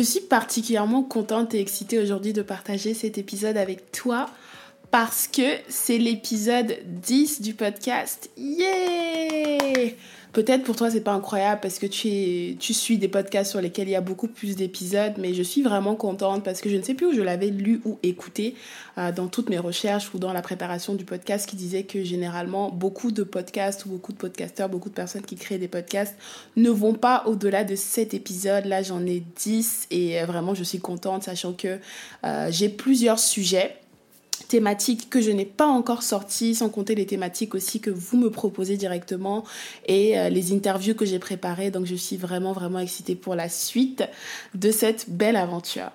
Je suis particulièrement contente et excitée aujourd'hui de partager cet épisode avec toi parce que c'est l'épisode 10 du podcast. Yeah Peut-être pour toi c'est pas incroyable parce que tu, tu suis des podcasts sur lesquels il y a beaucoup plus d'épisodes, mais je suis vraiment contente parce que je ne sais plus où je l'avais lu ou écouté euh, dans toutes mes recherches ou dans la préparation du podcast qui disait que généralement beaucoup de podcasts ou beaucoup de podcasteurs, beaucoup de personnes qui créent des podcasts ne vont pas au-delà de 7 épisodes. Là j'en ai 10 et euh, vraiment je suis contente sachant que euh, j'ai plusieurs sujets thématiques que je n'ai pas encore sorties, sans compter les thématiques aussi que vous me proposez directement et euh, les interviews que j'ai préparées. Donc je suis vraiment, vraiment excitée pour la suite de cette belle aventure.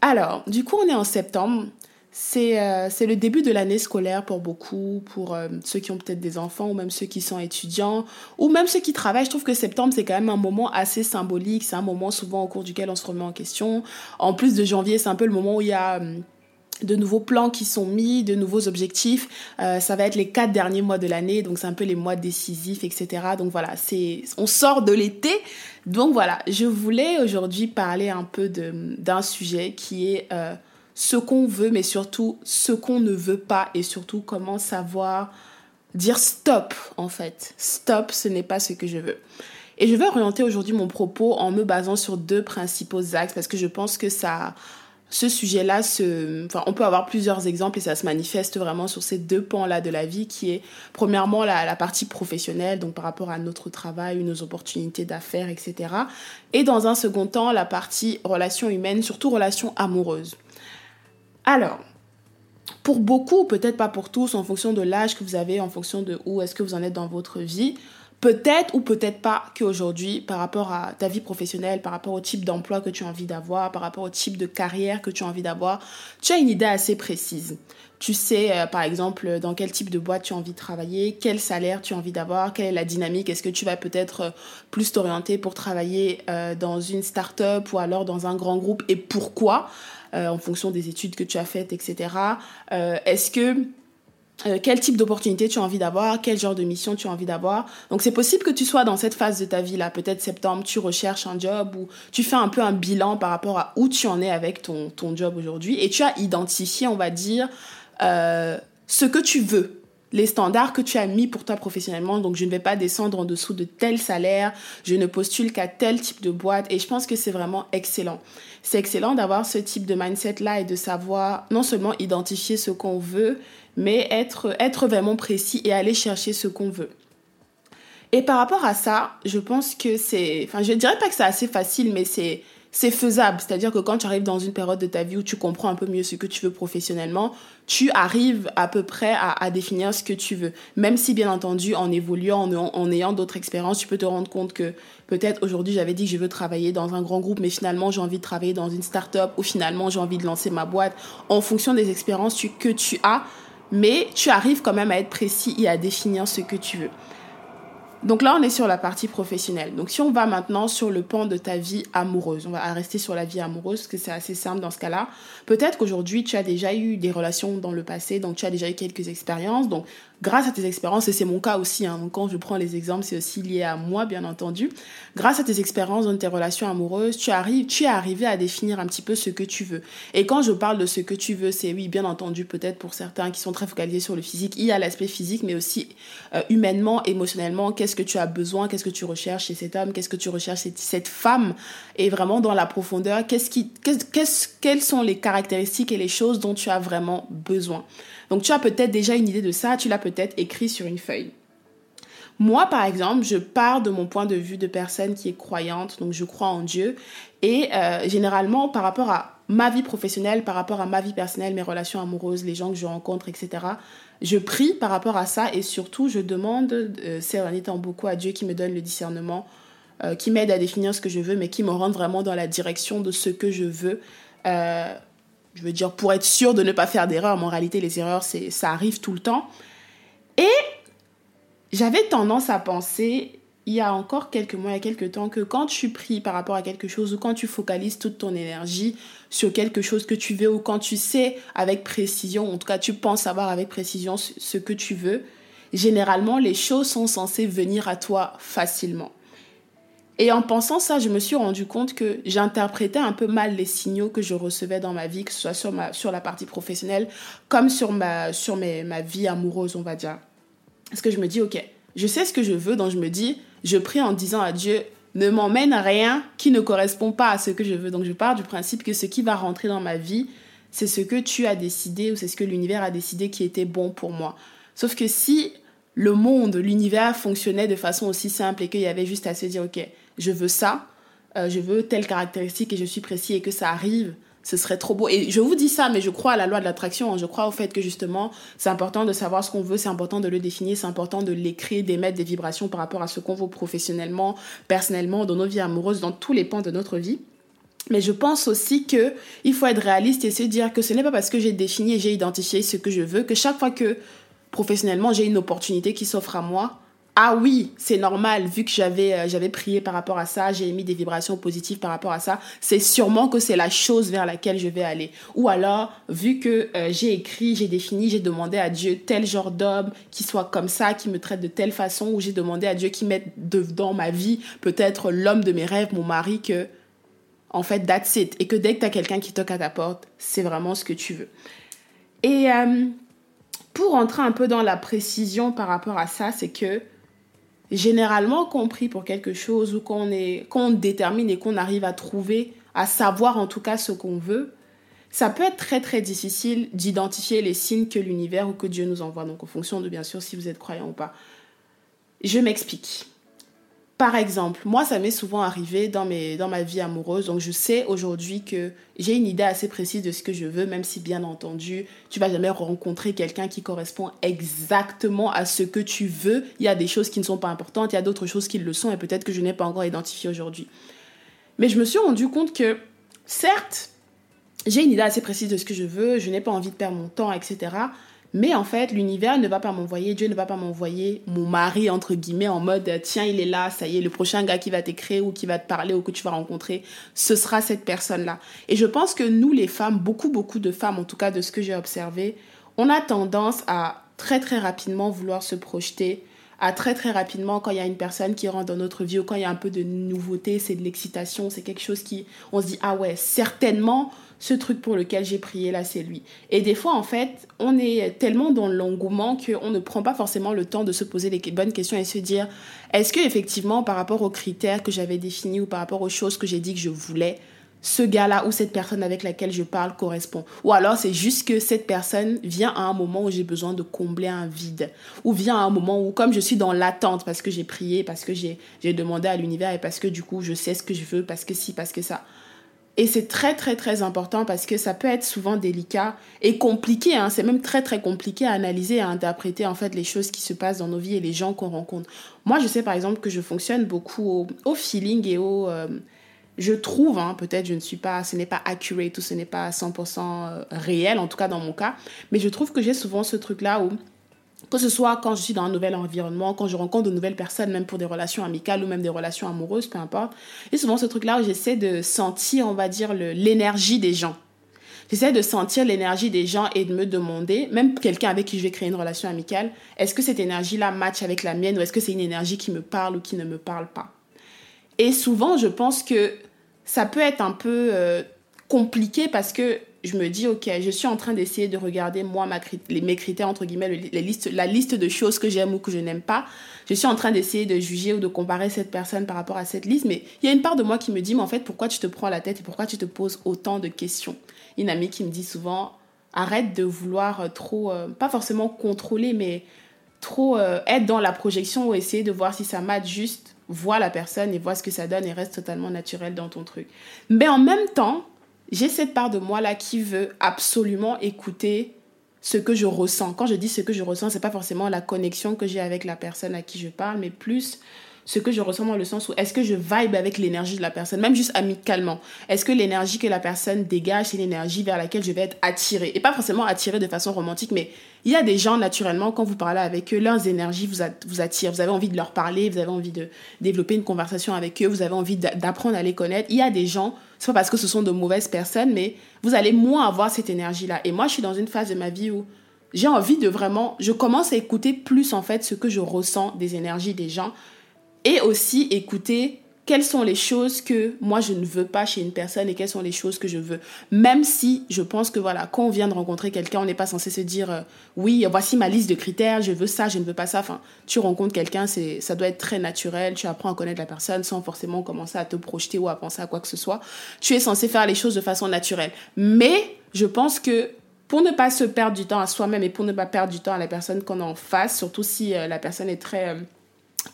Alors, du coup, on est en septembre. C'est euh, le début de l'année scolaire pour beaucoup, pour euh, ceux qui ont peut-être des enfants ou même ceux qui sont étudiants ou même ceux qui travaillent. Je trouve que septembre, c'est quand même un moment assez symbolique. C'est un moment souvent au cours duquel on se remet en question. En plus de janvier, c'est un peu le moment où il y a... Hum, de nouveaux plans qui sont mis, de nouveaux objectifs. Euh, ça va être les quatre derniers mois de l'année, donc c'est un peu les mois décisifs, etc. Donc voilà, c'est, on sort de l'été. Donc voilà, je voulais aujourd'hui parler un peu d'un sujet qui est euh, ce qu'on veut, mais surtout ce qu'on ne veut pas, et surtout comment savoir dire stop en fait. Stop, ce n'est pas ce que je veux. Et je vais orienter aujourd'hui mon propos en me basant sur deux principaux axes parce que je pense que ça ce sujet-là, enfin, on peut avoir plusieurs exemples et ça se manifeste vraiment sur ces deux pans-là de la vie qui est premièrement la, la, partie professionnelle, donc par rapport à notre travail, nos opportunités d'affaires, etc. Et dans un second temps, la partie relation humaine, surtout relation amoureuse. Alors, pour beaucoup, peut-être pas pour tous, en fonction de l'âge que vous avez, en fonction de où est-ce que vous en êtes dans votre vie, Peut-être ou peut-être pas qu'aujourd'hui, par rapport à ta vie professionnelle, par rapport au type d'emploi que tu as envie d'avoir, par rapport au type de carrière que tu as envie d'avoir, tu as une idée assez précise. Tu sais, euh, par exemple, dans quel type de boîte tu as envie de travailler, quel salaire tu as envie d'avoir, quelle est la dynamique. Est-ce que tu vas peut-être euh, plus t'orienter pour travailler euh, dans une start-up ou alors dans un grand groupe et pourquoi, en fonction des études que tu as faites, etc. Est-ce que euh, quel type d'opportunité tu as envie d'avoir, quel genre de mission tu as envie d'avoir. Donc c'est possible que tu sois dans cette phase de ta vie là, peut-être septembre, tu recherches un job ou tu fais un peu un bilan par rapport à où tu en es avec ton, ton job aujourd'hui et tu as identifié, on va dire, euh, ce que tu veux les standards que tu as mis pour toi professionnellement. Donc, je ne vais pas descendre en dessous de tel salaire. Je ne postule qu'à tel type de boîte. Et je pense que c'est vraiment excellent. C'est excellent d'avoir ce type de mindset-là et de savoir non seulement identifier ce qu'on veut, mais être, être vraiment précis et aller chercher ce qu'on veut. Et par rapport à ça, je pense que c'est, enfin, je ne dirais pas que c'est assez facile, mais c'est, c'est faisable. C'est-à-dire que quand tu arrives dans une période de ta vie où tu comprends un peu mieux ce que tu veux professionnellement, tu arrives à peu près à, définir ce que tu veux. Même si, bien entendu, en évoluant, en, ayant d'autres expériences, tu peux te rendre compte que peut-être aujourd'hui j'avais dit que je veux travailler dans un grand groupe, mais finalement j'ai envie de travailler dans une start-up ou finalement j'ai envie de lancer ma boîte en fonction des expériences que tu as. Mais tu arrives quand même à être précis et à définir ce que tu veux. Donc là, on est sur la partie professionnelle. Donc si on va maintenant sur le pan de ta vie amoureuse, on va rester sur la vie amoureuse, parce que c'est assez simple dans ce cas-là. Peut-être qu'aujourd'hui, tu as déjà eu des relations dans le passé, donc tu as déjà eu quelques expériences. Donc grâce à tes expériences, et c'est mon cas aussi, hein, quand je prends les exemples, c'est aussi lié à moi, bien entendu, grâce à tes expériences dans tes relations amoureuses, tu, arrives, tu es arrivé à définir un petit peu ce que tu veux. Et quand je parle de ce que tu veux, c'est oui, bien entendu, peut-être pour certains qui sont très focalisés sur le physique, il y a l'aspect physique, mais aussi euh, humainement, émotionnellement, qu'est-ce que tu as besoin, qu'est-ce que tu recherches chez cet homme, qu'est-ce que tu recherches chez cette femme, et vraiment dans la profondeur, qu'est-ce qu'est-ce, quelles sont les caractéristiques et les choses dont tu as vraiment besoin. Donc tu as peut-être déjà une idée de ça, tu l'as peut-être écrit sur une feuille. Moi, par exemple, je pars de mon point de vue de personne qui est croyante, donc je crois en Dieu. Et euh, généralement, par rapport à ma vie professionnelle, par rapport à ma vie personnelle, mes relations amoureuses, les gens que je rencontre, etc., je prie par rapport à ça et surtout, je demande, euh, c'est en étant beaucoup à Dieu qui me donne le discernement, euh, qui m'aide à définir ce que je veux, mais qui me rend vraiment dans la direction de ce que je veux. Euh, je veux dire, pour être sûr de ne pas faire d'erreurs, mais en réalité, les erreurs, c'est, ça arrive tout le temps. Et j'avais tendance à penser, il y a encore quelques mois, il y a quelques temps, que quand tu pries par rapport à quelque chose ou quand tu focalises toute ton énergie sur quelque chose que tu veux ou quand tu sais avec précision, en tout cas tu penses savoir avec précision ce que tu veux, généralement les choses sont censées venir à toi facilement. Et en pensant ça, je me suis rendu compte que j'interprétais un peu mal les signaux que je recevais dans ma vie, que ce soit sur, ma, sur la partie professionnelle, comme sur, ma, sur mes, ma vie amoureuse, on va dire. Parce que je me dis, ok, je sais ce que je veux, donc je me dis, je prie en disant à Dieu, ne m'emmène rien qui ne correspond pas à ce que je veux. Donc je pars du principe que ce qui va rentrer dans ma vie, c'est ce que tu as décidé ou c'est ce que l'univers a décidé qui était bon pour moi. Sauf que si le monde, l'univers fonctionnait de façon aussi simple et qu'il y avait juste à se dire, ok, je veux ça, euh, je veux telle caractéristique et je suis précis et que ça arrive, ce serait trop beau. Et je vous dis ça, mais je crois à la loi de l'attraction. Hein. Je crois au fait que justement, c'est important de savoir ce qu'on veut, c'est important de le définir, c'est important de l'écrire, d'émettre des vibrations par rapport à ce qu'on veut professionnellement, personnellement, dans nos vies amoureuses, dans tous les pans de notre vie. Mais je pense aussi que il faut être réaliste et se dire que ce n'est pas parce que j'ai défini et j'ai identifié ce que je veux que chaque fois que professionnellement j'ai une opportunité qui s'offre à moi, ah oui, c'est normal, vu que j'avais euh, j'avais prié par rapport à ça, j'ai émis des vibrations positives par rapport à ça, c'est sûrement que c'est la chose vers laquelle je vais aller. Ou alors, vu que euh, j'ai écrit, j'ai défini, j'ai demandé à Dieu tel genre d'homme qui soit comme ça, qui me traite de telle façon, ou j'ai demandé à Dieu qui mette dans ma vie peut-être l'homme de mes rêves, mon mari, que en fait, that's it. Et que dès que tu as quelqu'un qui toque à ta porte, c'est vraiment ce que tu veux. Et euh, pour entrer un peu dans la précision par rapport à ça, c'est que généralement compris pour quelque chose ou qu'on qu'on détermine et qu'on arrive à trouver, à savoir en tout cas ce qu'on veut, ça peut être très très difficile d'identifier les signes que l'univers ou que Dieu nous envoie. Donc en fonction de bien sûr si vous êtes croyant ou pas. Je m'explique. Par exemple, moi, ça m'est souvent arrivé dans, mes, dans ma vie amoureuse. Donc, je sais aujourd'hui que j'ai une idée assez précise de ce que je veux, même si, bien entendu, tu vas jamais rencontrer quelqu'un qui correspond exactement à ce que tu veux. Il y a des choses qui ne sont pas importantes, il y a d'autres choses qui le sont, et peut-être que je n'ai pas encore identifié aujourd'hui. Mais je me suis rendu compte que, certes, j'ai une idée assez précise de ce que je veux, je n'ai pas envie de perdre mon temps, etc. Mais en fait, l'univers ne va pas m'envoyer, Dieu ne va pas m'envoyer mon mari, entre guillemets, en mode tiens, il est là, ça y est, le prochain gars qui va t'écrire ou qui va te parler ou que tu vas rencontrer, ce sera cette personne-là. Et je pense que nous, les femmes, beaucoup, beaucoup de femmes, en tout cas de ce que j'ai observé, on a tendance à très, très rapidement vouloir se projeter, à très, très rapidement, quand il y a une personne qui rentre dans notre vie ou quand il y a un peu de nouveauté, c'est de l'excitation, c'est quelque chose qui, on se dit, ah ouais, certainement, ce truc pour lequel j'ai prié là, c'est lui. Et des fois, en fait, on est tellement dans l'engouement qu'on ne prend pas forcément le temps de se poser les bonnes questions et se dire est-ce que effectivement, par rapport aux critères que j'avais définis ou par rapport aux choses que j'ai dit que je voulais, ce gars-là ou cette personne avec laquelle je parle correspond? Ou alors c'est juste que cette personne vient à un moment où j'ai besoin de combler un vide. Ou vient à un moment où, comme je suis dans l'attente parce que j'ai prié, parce que j'ai demandé à l'univers et parce que du coup je sais ce que je veux, parce que si, parce que ça. Et c'est très très très important parce que ça peut être souvent délicat et compliqué. Hein. C'est même très très compliqué à analyser et à interpréter en fait les choses qui se passent dans nos vies et les gens qu'on rencontre. Moi, je sais par exemple que je fonctionne beaucoup au, feeling et au... Euh, je trouve, hein, peut-être je ne suis pas, ce n'est pas accurate ou ce n'est pas 100% euh, réel, en tout cas dans mon cas, mais je trouve que j'ai souvent ce truc-là où que ce soit quand je suis dans un nouvel environnement, quand je rencontre de nouvelles personnes, même pour des relations amicales ou même des relations amoureuses, peu importe. Et souvent ce truc-là j'essaie de sentir, on va dire, l'énergie des gens. J'essaie de sentir l'énergie des gens et de me demander, même quelqu'un avec qui je vais créer une relation amicale, est-ce que cette énergie-là match avec la mienne ou est-ce que c'est une énergie qui me parle ou qui ne me parle pas? Et souvent, je pense que ça peut être un peu euh, compliqué parce que je me dis, ok, je suis en train d'essayer de regarder, moi, les, mes critères, entre guillemets, les listes, la liste de choses que j'aime ou que je n'aime pas. Je suis en train d'essayer de juger ou de comparer cette personne par rapport à cette liste. Mais il y a une part de moi qui me dit, mais en fait, pourquoi tu te prends la tête et pourquoi tu te poses autant de questions? Une amie qui me dit souvent, arrête de vouloir euh, trop, euh, pas forcément contrôler, mais trop euh, être dans la projection ou essayer de voir si ça match juste. Vois la personne et vois ce que ça donne et reste totalement naturel dans ton truc. Mais en même temps, j'ai cette part de moi là qui veut absolument écouter ce que je ressens. Quand je dis ce que je ressens, c'est pas forcément la connexion que j'ai avec la personne à qui je parle, mais plus ce que je ressens dans le sens où est-ce que je vibe avec l'énergie de la personne, même juste amicalement. Est-ce que l'énergie que la personne dégage, c'est l'énergie vers laquelle je vais être attirée? Et pas forcément attirée de façon romantique, mais il y a des gens, naturellement, quand vous parlez avec eux, leurs énergies vous, attirent. Vous avez envie de leur parler, vous avez envie de développer une conversation avec eux, vous avez envie d'apprendre à les connaître. Il y a des gens, c'est pas parce que ce sont de mauvaises personnes, mais vous allez moins avoir cette énergie-là. Et moi, je suis dans une phase de ma vie où j'ai envie de vraiment, je commence à écouter plus en fait ce que je ressens des énergies des gens et aussi écouter quelles sont les choses que moi je ne veux pas chez une personne et quelles sont les choses que je veux. Même si je pense que voilà, quand on vient de rencontrer quelqu'un, on n'est pas censé se dire euh, oui, voici ma liste de critères, je veux ça, je ne veux pas ça. Enfin, tu rencontres quelqu'un, c'est ça doit être très naturel, tu apprends à connaître la personne sans forcément commencer à te projeter ou à penser à quoi que ce soit. Tu es censé faire les choses de façon naturelle. Mais je pense que pour ne pas se perdre du temps à soi-même et pour ne pas perdre du temps à la personne qu'on en face, surtout si euh, la personne est très euh,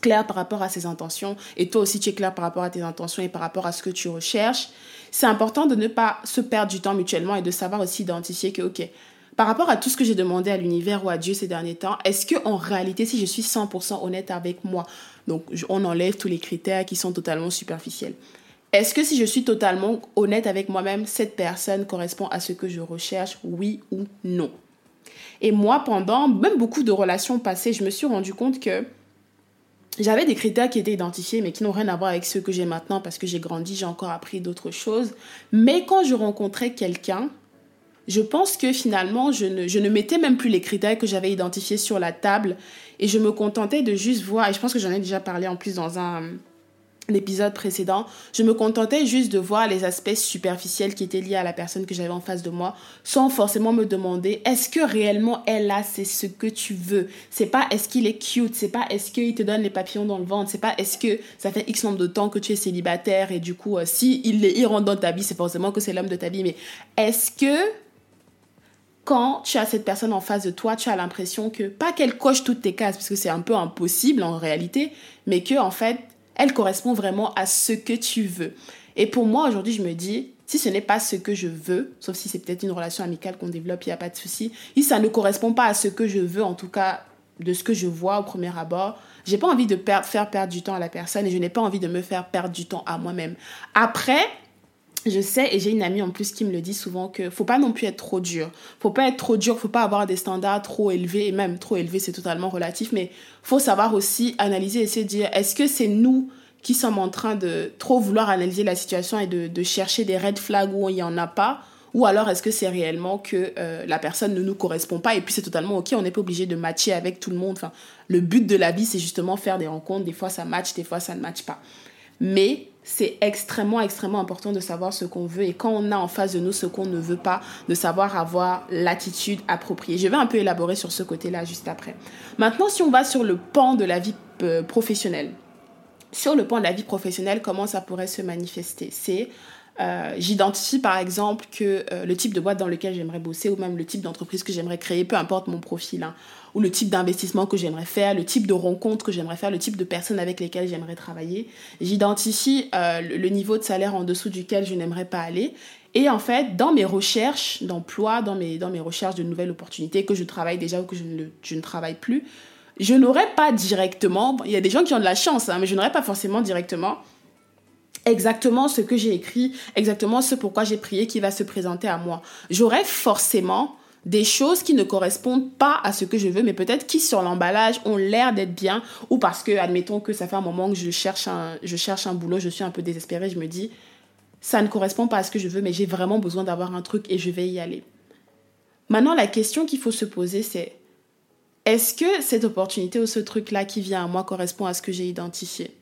clair par rapport à ses intentions et toi aussi tu es clair par rapport à tes intentions et par rapport à ce que tu recherches, c'est important de ne pas se perdre du temps mutuellement et de savoir aussi identifier que, ok, par rapport à tout ce que j'ai demandé à l'univers ou à Dieu ces derniers temps, est-ce que en réalité, si je suis 100% honnête avec moi, donc on enlève tous les critères qui sont totalement superficiels, est-ce que si je suis totalement honnête avec moi-même, cette personne correspond à ce que je recherche, oui ou non? Et moi, pendant même beaucoup de relations passées, je me suis rendu compte que j'avais des critères qui étaient identifiés, mais qui n'ont rien à voir avec ceux que j'ai maintenant parce que j'ai grandi, j'ai encore appris d'autres choses. Mais quand je rencontrais quelqu'un, je pense que finalement, je ne, mettais même plus les critères que j'avais identifiés sur la table et je me contentais de juste voir, et je pense que j'en ai déjà parlé en plus dans un, l'épisode précédent, je me contentais juste de voir les aspects superficiels qui étaient liés à la personne que j'avais en face de moi, sans forcément me demander est-ce que réellement elle a c'est ce que tu veux? C'est pas est-ce qu'il est cute, c'est pas est-ce qu'il te donne les papillons dans le ventre, c'est pas est-ce que ça fait X nombre de temps que tu es célibataire et du coup euh, si il, il rentre dans ta vie, c'est forcément que c'est l'homme de ta vie, mais est-ce que quand tu as cette personne en face de toi, tu as l'impression que pas qu'elle coche toutes tes cases parce que c'est un peu impossible en réalité, mais que en fait elle correspond vraiment à ce que tu veux. Et pour moi, aujourd'hui, je me dis, si ce n'est pas ce que je veux, sauf si c'est peut-être une relation amicale qu'on développe, il n'y a pas de souci, si ça ne correspond pas à ce que je veux, en tout cas de ce que je vois au premier abord, j'ai pas envie de faire perdre du temps à la personne et je n'ai pas envie de me faire perdre du temps à moi-même. Après, je sais et j'ai une amie en plus qui me le dit souvent que faut pas non plus être trop dur. Faut pas être trop dur, faut pas avoir des standards trop élevés et même trop élevés c'est totalement relatif mais faut savoir aussi analyser et se dire est-ce que c'est nous qui sommes en train de trop vouloir analyser la situation et de, chercher des red flags où il n'y en a pas? Ou alors est-ce que c'est réellement que euh, la personne ne nous correspond pas et puis c'est totalement ok, on n'est pas obligé de matcher avec tout le monde. Enfin, le but de la vie c'est justement faire des rencontres, des fois ça match, des fois ça ne match pas. Mais c'est extrêmement, extrêmement important de savoir ce qu'on veut et quand on a en face de nous ce qu'on ne veut pas, de savoir avoir l'attitude appropriée. Je vais un peu élaborer sur ce côté-là juste après. Maintenant, si on va sur le pan de la vie euh, professionnelle, sur le pan de la vie professionnelle, comment ça pourrait se manifester? C'est euh, j'identifie par exemple que euh, le type de boîte dans lequel j'aimerais bosser ou même le type d'entreprise que j'aimerais créer, peu importe mon profil, hein, ou le type d'investissement que j'aimerais faire, le type de rencontre que j'aimerais faire, le type de personnes avec lesquelles j'aimerais travailler. J'identifie euh, le niveau de salaire en dessous duquel je n'aimerais pas aller. Et en fait, dans mes recherches d'emploi, dans mes, dans mes recherches de nouvelles opportunités, que je travaille déjà ou que je ne, je ne travaille plus, je n'aurais pas directement, il y a des gens qui ont de la chance, hein, mais je n'aurais pas forcément directement exactement ce que j'ai écrit, exactement ce pourquoi j'ai prié qui va se présenter à moi. J'aurais forcément des choses qui ne correspondent pas à ce que je veux, mais peut-être qui sur l'emballage ont l'air d'être bien, ou parce que, admettons que ça fait un moment que je cherche un, je cherche un boulot, je suis un peu désespérée, je me dis, ça ne correspond pas à ce que je veux, mais j'ai vraiment besoin d'avoir un truc et je vais y aller. Maintenant, la question qu'il faut se poser, c'est est-ce que cette opportunité ou ce truc-là qui vient à moi correspond à ce que j'ai identifié?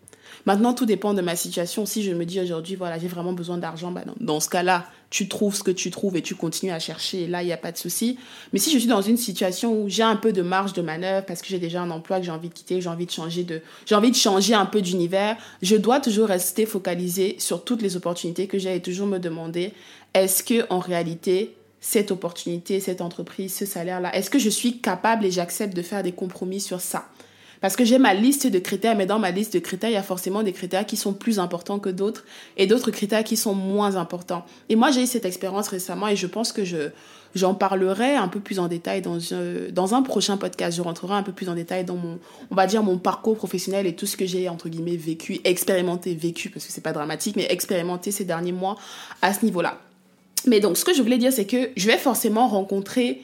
Maintenant, tout dépend de ma situation. Si je me dis aujourd'hui, voilà, j'ai vraiment besoin d'argent, bah dans ce cas-là, tu trouves ce que tu trouves et tu continues à chercher. Et là, il n'y a pas de souci. Mais si je suis dans une situation où j'ai un peu de marge de manœuvre parce que j'ai déjà un emploi que j'ai envie de quitter, j'ai envie de changer de, j'ai envie de changer un peu d'univers, je dois toujours rester focalisé sur toutes les opportunités que j'ai et toujours me demander est-ce que en réalité cette opportunité, cette entreprise, ce salaire-là, est-ce que je suis capable et j'accepte de faire des compromis sur ça? Parce que j'ai ma liste de critères, mais dans ma liste de critères, il y a forcément des critères qui sont plus importants que d'autres et d'autres critères qui sont moins importants. Et moi, j'ai eu cette expérience récemment et je pense que je, j'en parlerai un peu plus en détail dans un, dans un prochain podcast. Je rentrerai un peu plus en détail dans mon, on va dire, mon parcours professionnel et tout ce que j'ai, entre guillemets, vécu, expérimenté, vécu, parce que c'est pas dramatique, mais expérimenté ces derniers mois à ce niveau-là. Mais donc, ce que je voulais dire, c'est que je vais forcément rencontrer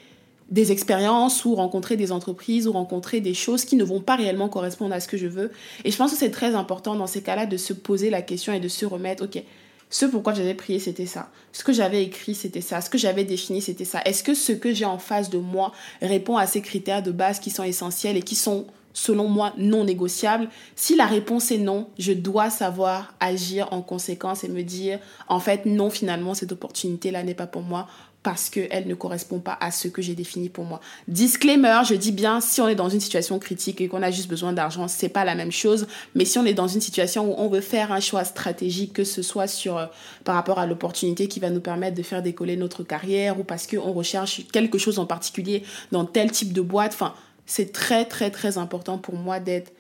des expériences ou rencontrer des entreprises ou rencontrer des choses qui ne vont pas réellement correspondre à ce que je veux. Et je pense que c'est très important dans ces cas-là de se poser la question et de se remettre, ok, ce pourquoi j'avais prié, c'était ça. Ce que j'avais écrit, c'était ça. Ce que j'avais défini, c'était ça. Est-ce que ce que j'ai en face de moi répond à ces critères de base qui sont essentiels et qui sont, selon moi, non négociables? Si la réponse est non, je dois savoir agir en conséquence et me dire, en fait, non, finalement, cette opportunité-là n'est pas pour moi parce qu'elle ne correspond pas à ce que j'ai défini pour moi. Disclaimer, je dis bien, si on est dans une situation critique et qu'on a juste besoin d'argent, c'est pas la même chose. Mais si on est dans une situation où on veut faire un choix stratégique, que ce soit sur, euh, par rapport à l'opportunité qui va nous permettre de faire décoller notre carrière ou parce qu'on recherche quelque chose en particulier dans tel type de boîte, enfin, c'est très, très, très important pour moi d'être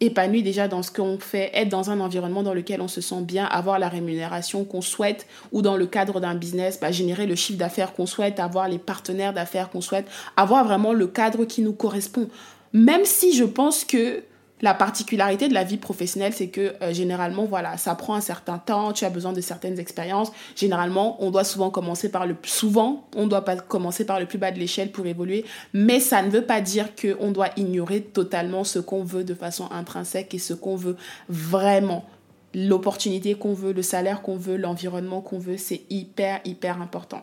épanoui déjà dans ce qu'on fait, être dans un environnement dans lequel on se sent bien, avoir la rémunération qu'on souhaite ou dans le cadre d'un business, bah, générer le chiffre d'affaires qu'on souhaite, avoir les partenaires d'affaires qu'on souhaite, avoir vraiment le cadre qui nous correspond. Même si je pense que la particularité de la vie professionnelle, c'est que euh, généralement, voilà, ça prend un certain temps, tu as besoin de certaines expériences. Généralement, on doit souvent commencer par le souvent, on doit commencer par le plus bas de l'échelle pour évoluer, mais ça ne veut pas dire qu'on doit ignorer totalement ce qu'on veut de façon intrinsèque et ce qu'on veut vraiment. L'opportunité qu'on veut, le salaire qu'on veut, l'environnement qu'on veut, c'est hyper hyper important.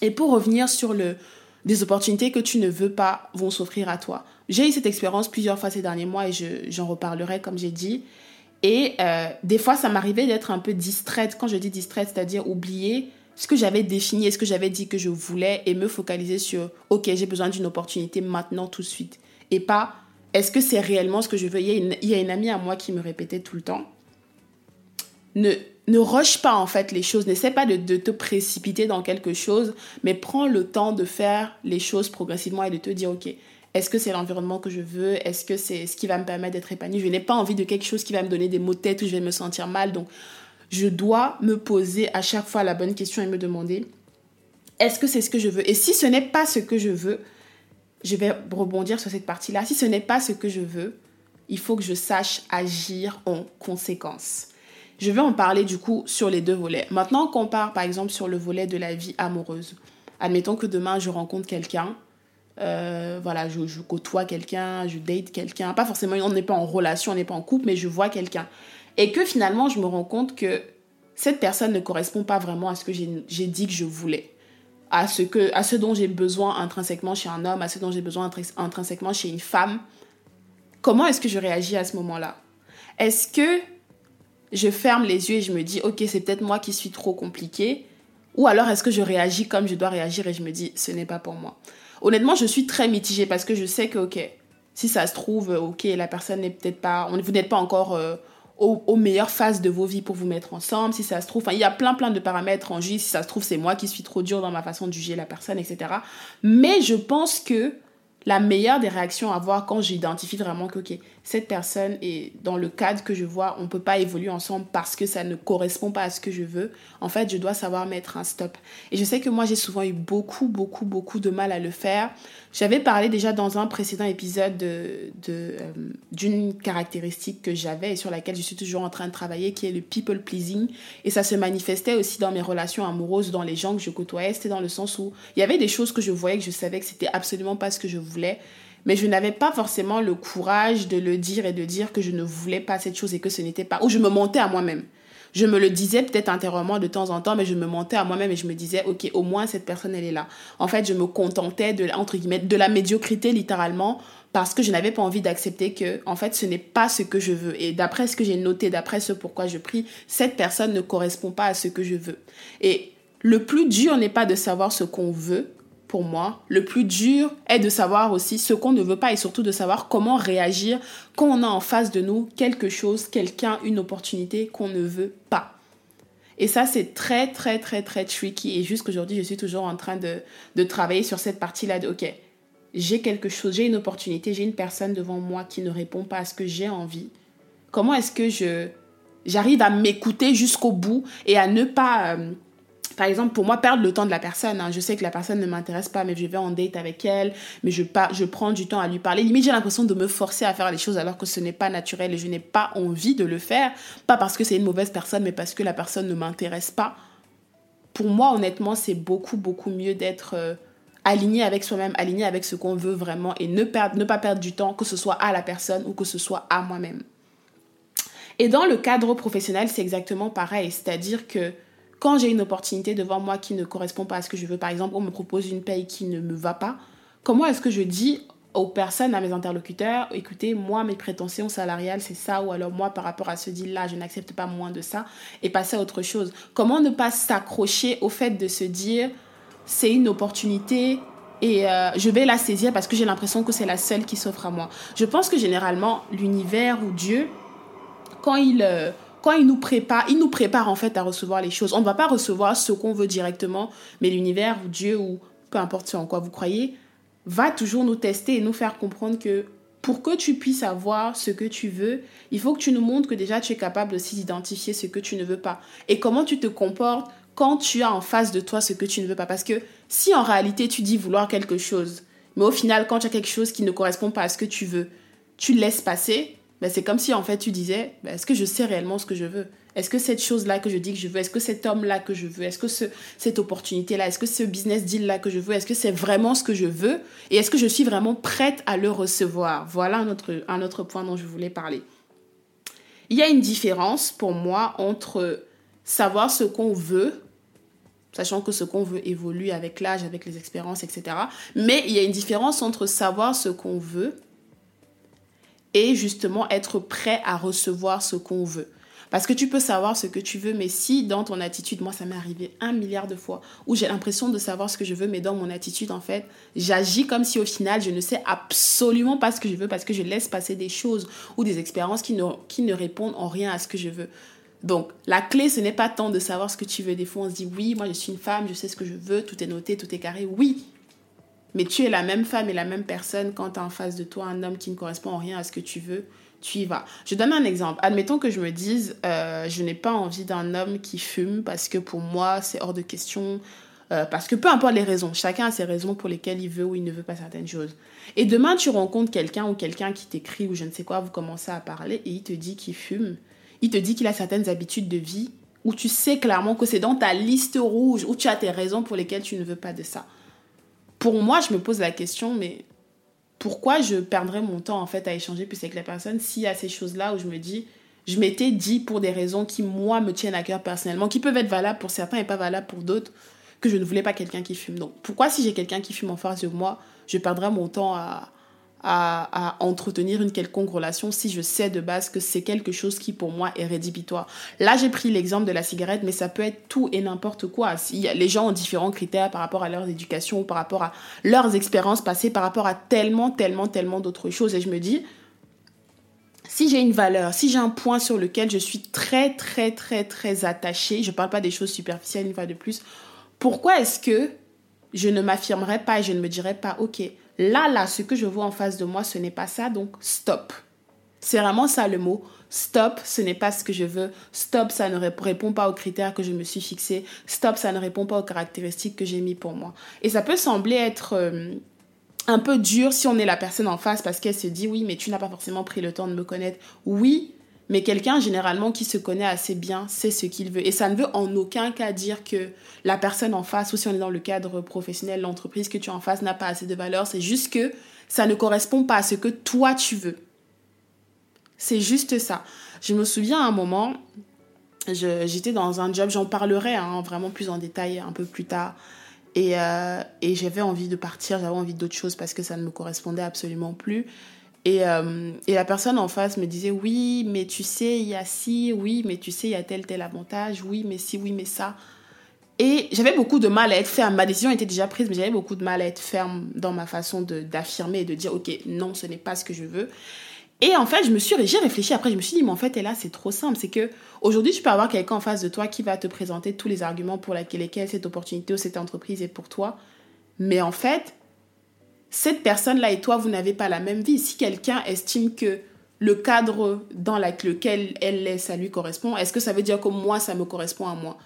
Et pour revenir sur le des opportunités que tu ne veux pas vont s'offrir à toi. J'ai eu cette expérience plusieurs fois ces derniers mois et j'en reparlerai comme j'ai dit. Et euh, des fois, ça m'arrivait d'être un peu distraite. Quand je dis distraite, c'est-à-dire oublier ce que j'avais défini ce que j'avais dit que je voulais et me focaliser sur, OK, j'ai besoin d'une opportunité maintenant, tout de suite. Et pas, est-ce que c'est réellement ce que je veux? Il y, a une, il y a une amie à moi qui me répétait tout le temps, ne, ne rush pas en fait les choses, n'essaie pas de, de, te précipiter dans quelque chose, mais prends le temps de faire les choses progressivement et de te dire, OK, est-ce que c'est l'environnement que je veux? Est-ce que c'est ce qui va me permettre d'être épanoui? Je n'ai pas envie de quelque chose qui va me donner des maux de tête ou je vais me sentir mal. Donc, je dois me poser à chaque fois la bonne question et me demander est-ce que c'est ce que je veux? Et si ce n'est pas ce que je veux, je vais rebondir sur cette partie-là. Si ce n'est pas ce que je veux, il faut que je sache agir en conséquence. Je vais en parler du coup sur les deux volets. Maintenant qu'on part par exemple sur le volet de la vie amoureuse. Admettons que demain je rencontre quelqu'un euh, voilà, je, côtoie quelqu'un, je date quelqu'un. Pas forcément, on n'est pas en relation, on n'est pas en couple, mais je vois quelqu'un. Et que finalement, je me rends compte que cette personne ne correspond pas vraiment à ce que j'ai dit que je voulais. À ce, que, à ce dont j'ai besoin intrinsèquement chez un homme, à ce dont j'ai besoin intrinsèquement chez une femme. Comment est-ce que je réagis à ce moment-là? Est-ce que je ferme les yeux et je me dis, ok, c'est peut-être moi qui suis trop compliqué Ou alors est-ce que je réagis comme je dois réagir et je me dis, ce n'est pas pour moi? Honnêtement, je suis très mitigée parce que je sais que, ok, si ça se trouve, euh, ok, la personne n'est peut-être pas, vous n'êtes pas encore euh, aux, meilleures phases de vos vies pour vous mettre ensemble, si ça se trouve, il y a plein plein de paramètres en jeu, si ça se trouve, c'est moi qui suis trop dur dans ma façon de juger la personne, etc. Mais je pense que la meilleure des réactions à avoir quand j'identifie vraiment que ok, cette personne est dans le cadre que je vois, on ne peut pas évoluer ensemble parce que ça ne correspond pas à ce que je veux, en fait, je dois savoir mettre un stop. Et je sais que moi, j'ai souvent eu beaucoup, beaucoup, beaucoup de mal à le faire. J'avais parlé déjà dans un précédent épisode de, de, euh, d'une caractéristique que j'avais et sur laquelle je suis toujours en train de travailler, qui est le people pleasing. Et ça se manifestait aussi dans mes relations amoureuses, dans les gens que je côtoyais. C'était dans le sens où il y avait des choses que je voyais que je savais que c'était absolument pas ce que je voulais. Mais je n'avais pas forcément le courage de le dire et de dire que je ne voulais pas cette chose et que ce n'était pas. Ou je me mentais à moi-même. Je me le disais peut-être intérieurement de temps en temps, mais je me mentais à moi-même et je me disais, ok, au moins cette personne, elle est là. En fait, je me contentais de, entre guillemets, de la médiocrité littéralement parce que je n'avais pas envie d'accepter que, en fait, ce n'est pas ce que je veux. Et d'après ce que j'ai noté, d'après ce pourquoi je prie, cette personne ne correspond pas à ce que je veux. Et le plus dur n'est pas de savoir ce qu'on veut, pour moi. Le plus dur est de savoir aussi ce qu'on ne veut pas et surtout de savoir comment réagir quand on a en face de nous quelque chose, quelqu'un, une opportunité qu'on ne veut pas. Et ça, c'est très, très, très, très tricky. Et jusqu'aujourd'hui, je suis toujours en train de, de travailler sur cette partie-là de, OK, j'ai quelque chose, j'ai une opportunité, j'ai une personne devant moi qui ne répond pas à ce que j'ai envie. Comment est-ce que je j'arrive à m'écouter jusqu'au bout et à ne pas euh, par exemple, pour moi, perdre le temps de la personne. Hein. Je sais que la personne ne m'intéresse pas, mais je vais en date avec elle, mais je, prends du temps à lui parler. Limite, j'ai l'impression de me forcer à faire les choses alors que ce n'est pas naturel et je n'ai pas envie de le faire. Pas parce que c'est une mauvaise personne, mais parce que la personne ne m'intéresse pas. Pour moi, honnêtement, c'est beaucoup, beaucoup mieux d'être euh, aligné avec soi-même, aligné avec ce qu'on veut vraiment et ne, ne pas perdre du temps, que ce soit à la personne ou que ce soit à moi-même. Et dans le cadre professionnel, c'est exactement pareil. C'est-à-dire que quand j'ai une opportunité devant moi qui ne correspond pas à ce que je veux, par exemple, on me propose une paye qui ne me va pas, comment est-ce que je dis aux personnes, à mes interlocuteurs, écoutez, moi, mes prétentions salariales, c'est ça, ou alors moi, par rapport à ce deal-là, je n'accepte pas moins de ça, et passer à autre chose. Comment ne pas s'accrocher au fait de se dire, c'est une opportunité, et euh, je vais la saisir parce que j'ai l'impression que c'est la seule qui s'offre à moi. Je pense que généralement, l'univers ou Dieu, quand il, euh, quand il nous prépare, il nous prépare en fait à recevoir les choses. On ne va pas recevoir ce qu'on veut directement, mais l'univers ou Dieu ou peu importe ce en quoi vous croyez, va toujours nous tester et nous faire comprendre que pour que tu puisses avoir ce que tu veux, il faut que tu nous montres que déjà tu es capable aussi d'identifier ce que tu ne veux pas et comment tu te comportes quand tu as en face de toi ce que tu ne veux pas. Parce que si en réalité tu dis vouloir quelque chose, mais au final quand tu as quelque chose qui ne correspond pas à ce que tu veux, tu laisses passer, ben, c'est comme si en fait tu disais, ben, est-ce que je sais réellement ce que je veux? Est-ce que cette chose-là que je dis que je veux, est-ce que cet homme-là que je veux, est-ce que ce, cette opportunité-là, est-ce que ce business deal-là que je veux, est-ce que c'est vraiment ce que je veux? Et est-ce que je suis vraiment prête à le recevoir? Voilà un autre, un autre point dont je voulais parler. Il y a une différence pour moi entre savoir ce qu'on veut sachant que ce qu'on veut évolue avec l'âge, avec les expériences, etc. Mais il y a une différence entre savoir ce qu'on veut et justement être prêt à recevoir ce qu'on veut. Parce que tu peux savoir ce que tu veux, mais si dans ton attitude, moi ça m'est arrivé un milliard de fois, où j'ai l'impression de savoir ce que je veux, mais dans mon attitude, en fait, j'agis comme si au final, je ne sais absolument pas ce que je veux parce que je laisse passer des choses ou des expériences qui ne, qui ne répondent en rien à ce que je veux. Donc, la clé, ce n'est pas tant de savoir ce que tu veux. Des fois, on se dit, oui, moi je suis une femme, je sais ce que je veux, tout est noté, tout est carré. Oui, mais tu es la même femme et la même personne quand tu en face de toi un homme qui ne correspond en rien à ce que tu veux, tu y vas. Je donne un exemple. Admettons que je me dise, euh, je n'ai pas envie d'un homme qui fume parce que pour moi, c'est hors de question. Euh, parce que peu importe les raisons, chacun a ses raisons pour lesquelles il veut ou il ne veut pas certaines choses. Et demain, tu rencontres quelqu'un ou quelqu'un qui t'écrit ou je ne sais quoi, vous commencez à parler et il te dit qu'il fume. Il te dit qu'il a certaines habitudes de vie où tu sais clairement que c'est dans ta liste rouge, où tu as tes raisons pour lesquelles tu ne veux pas de ça pour moi, je me pose la question, mais pourquoi je perdrais mon temps en fait à échanger plus avec la personne s'il y a ces choses-là où je me dis, je m'étais dit pour des raisons qui moi me tiennent à cœur personnellement, qui peuvent être valables pour certains et pas valables pour d'autres, que je ne voulais pas quelqu'un qui fume. Donc pourquoi si j'ai quelqu'un qui fume en face de moi, je perdrais mon temps à, à, entretenir une quelconque relation si je sais de base que c'est quelque chose qui pour moi est rédhibitoire. Là, j'ai pris l'exemple de la cigarette, mais ça peut être tout et n'importe quoi. Les gens ont différents critères par rapport à leur éducation par rapport à leurs expériences passées, par rapport à tellement, tellement, tellement d'autres choses. Et je me dis, si j'ai une valeur, si j'ai un point sur lequel je suis très, très, très, très attachée, je ne parle pas des choses superficielles une fois de plus, pourquoi est-ce que je ne m'affirmerais pas et je ne me dirais pas, ok, Là, là, ce que je vois en face de moi, ce n'est pas ça, donc stop. C'est vraiment ça le mot. Stop, ce n'est pas ce que je veux. Stop, ça ne répond pas aux critères que je me suis fixés. Stop, ça ne répond pas aux caractéristiques que j'ai mis pour moi. Et ça peut sembler être euh, un peu dur si on est la personne en face parce qu'elle se dit oui, mais tu n'as pas forcément pris le temps de me connaître. Oui, mais quelqu'un, généralement, qui se connaît assez bien, sait ce qu'il veut. Et ça ne veut en aucun cas dire que la personne en face, ou si on est dans le cadre professionnel, l'entreprise que tu as en face n'a pas assez de valeur. C'est juste que ça ne correspond pas à ce que toi tu veux. C'est juste ça. Je me souviens à un moment, j'étais dans un job, j'en parlerai hein, vraiment plus en détail un peu plus tard. Et, euh, et j'avais envie de partir, j'avais envie d'autre chose parce que ça ne me correspondait absolument plus. Et, euh, et, la personne en face me disait oui, mais tu sais, il y a ci, oui, mais tu sais, il y a tel, tel avantage, oui, mais si, oui, mais ça. Et j'avais beaucoup de mal à être ferme. Ma décision était déjà prise, mais j'avais beaucoup de mal à être ferme dans ma façon d'affirmer et de dire, ok, non, ce n'est pas ce que je veux. Et en fait, je me suis, j'ai réfléchi après, je me suis dit, mais en fait, et là, c'est trop simple. C'est que aujourd'hui, tu peux avoir quelqu'un en face de toi qui va te présenter tous les arguments pour lesquels cette opportunité ou cette entreprise est pour toi. Mais en fait, cette personne-là et toi, vous n'avez pas la même vie. Si quelqu'un estime que le cadre dans lequel elle est, ça lui correspond, est-ce que ça veut dire que moi, ça me correspond à moi?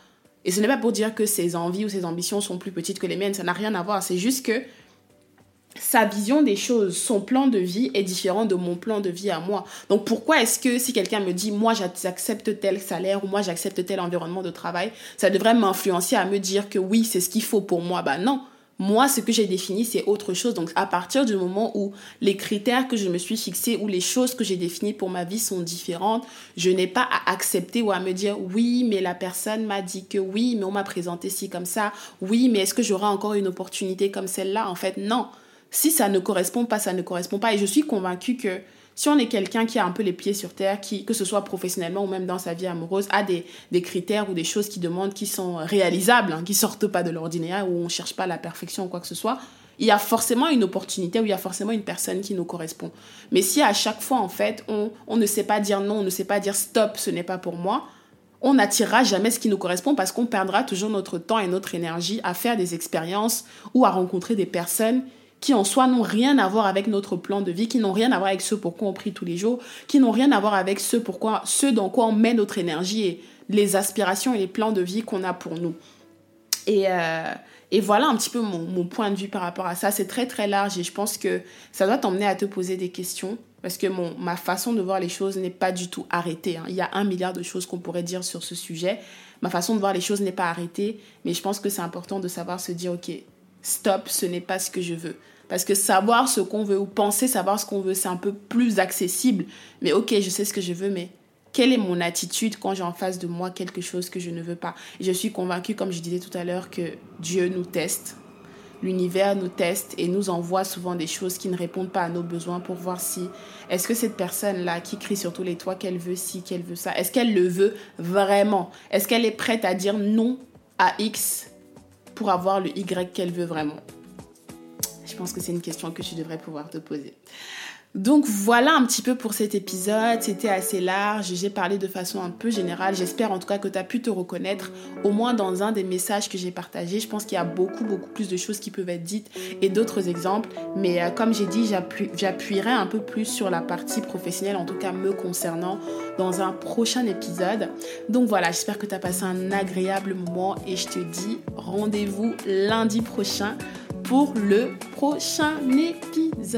Et ce n'est pas pour dire que ses envies ou ses ambitions sont plus petites que les miennes, ça n'a rien à voir. C'est juste que sa vision des choses, son plan de vie est différent de mon plan de vie à moi. Donc pourquoi est-ce que si quelqu'un me dit moi j'accepte tel salaire ou moi j'accepte tel environnement de travail, ça devrait m'influencer à me dire que oui, c'est ce qu'il faut pour moi? Bah non. Moi, ce que j'ai défini, c'est autre chose. Donc, à partir du moment où les critères que je me suis fixés ou les choses que j'ai définies pour ma vie sont différentes, je n'ai pas à accepter ou à me dire oui, mais la personne m'a dit que oui, mais on m'a présenté ci comme ça. Oui, mais est-ce que j'aurai encore une opportunité comme celle-là En fait, non si ça ne correspond pas, ça ne correspond pas. Et je suis convaincue que si on est quelqu'un qui a un peu les pieds sur terre, qui, que ce soit professionnellement ou même dans sa vie amoureuse, a des, critères ou des choses qui demandent, qui sont réalisables, hein, qui sortent pas de l'ordinaire, où on cherche pas la perfection ou quoi que ce soit, il y a forcément une opportunité, ou il y a forcément une personne qui nous correspond. Mais si à chaque fois, en fait, on, on ne sait pas dire non, on ne sait pas dire stop, ce n'est pas pour moi, on n'attirera jamais ce qui nous correspond parce qu'on perdra toujours notre temps et notre énergie à faire des expériences ou à rencontrer des personnes qui en soi n'ont rien à voir avec notre plan de vie, qui n'ont rien à voir avec ce pourquoi on prie tous les jours, qui n'ont rien à voir avec ce, pourquoi, ce dans quoi on met notre énergie et les aspirations et les plans de vie qu'on a pour nous. Et, euh, voilà un petit peu mon, mon, point de vue par rapport à ça. C'est très très large et je pense que ça doit t'emmener à te poser des questions parce que mon, ma façon de voir les choses n'est pas du tout arrêtée. Hein. Il y a un milliard de choses qu'on pourrait dire sur ce sujet. Ma façon de voir les choses n'est pas arrêtée, mais je pense que c'est important de savoir se dire, ok, stop, ce n'est pas ce que je veux. Parce que savoir ce qu'on veut ou penser savoir ce qu'on veut, c'est un peu plus accessible. Mais ok, je sais ce que je veux, mais quelle est mon attitude quand j'ai en face de moi quelque chose que je ne veux pas? Je suis convaincue, comme je disais tout à l'heure, que Dieu nous teste. L'univers nous teste et nous envoie souvent des choses qui ne répondent pas à nos besoins pour voir si est-ce que cette personne-là qui crie sur tous les toits qu'elle veut ci, qu'elle veut ça, est-ce qu'elle le veut vraiment? Est-ce qu'elle est prête à dire non à X pour avoir le Y qu'elle veut vraiment Je pense que c'est une question que tu devrais pouvoir te poser. Donc voilà un petit peu pour cet épisode, c'était assez large, j'ai parlé de façon un peu générale, j'espère en tout cas que tu as pu te reconnaître au moins dans un des messages que j'ai partagés. Je pense qu'il y a beaucoup beaucoup plus de choses qui peuvent être dites et d'autres exemples, mais euh, comme j'ai dit, j'appuierai un peu plus sur la partie professionnelle, en tout cas me concernant, dans un prochain épisode. Donc voilà, j'espère que tu as passé un agréable moment et je te dis rendez-vous lundi prochain pour le prochain épisode.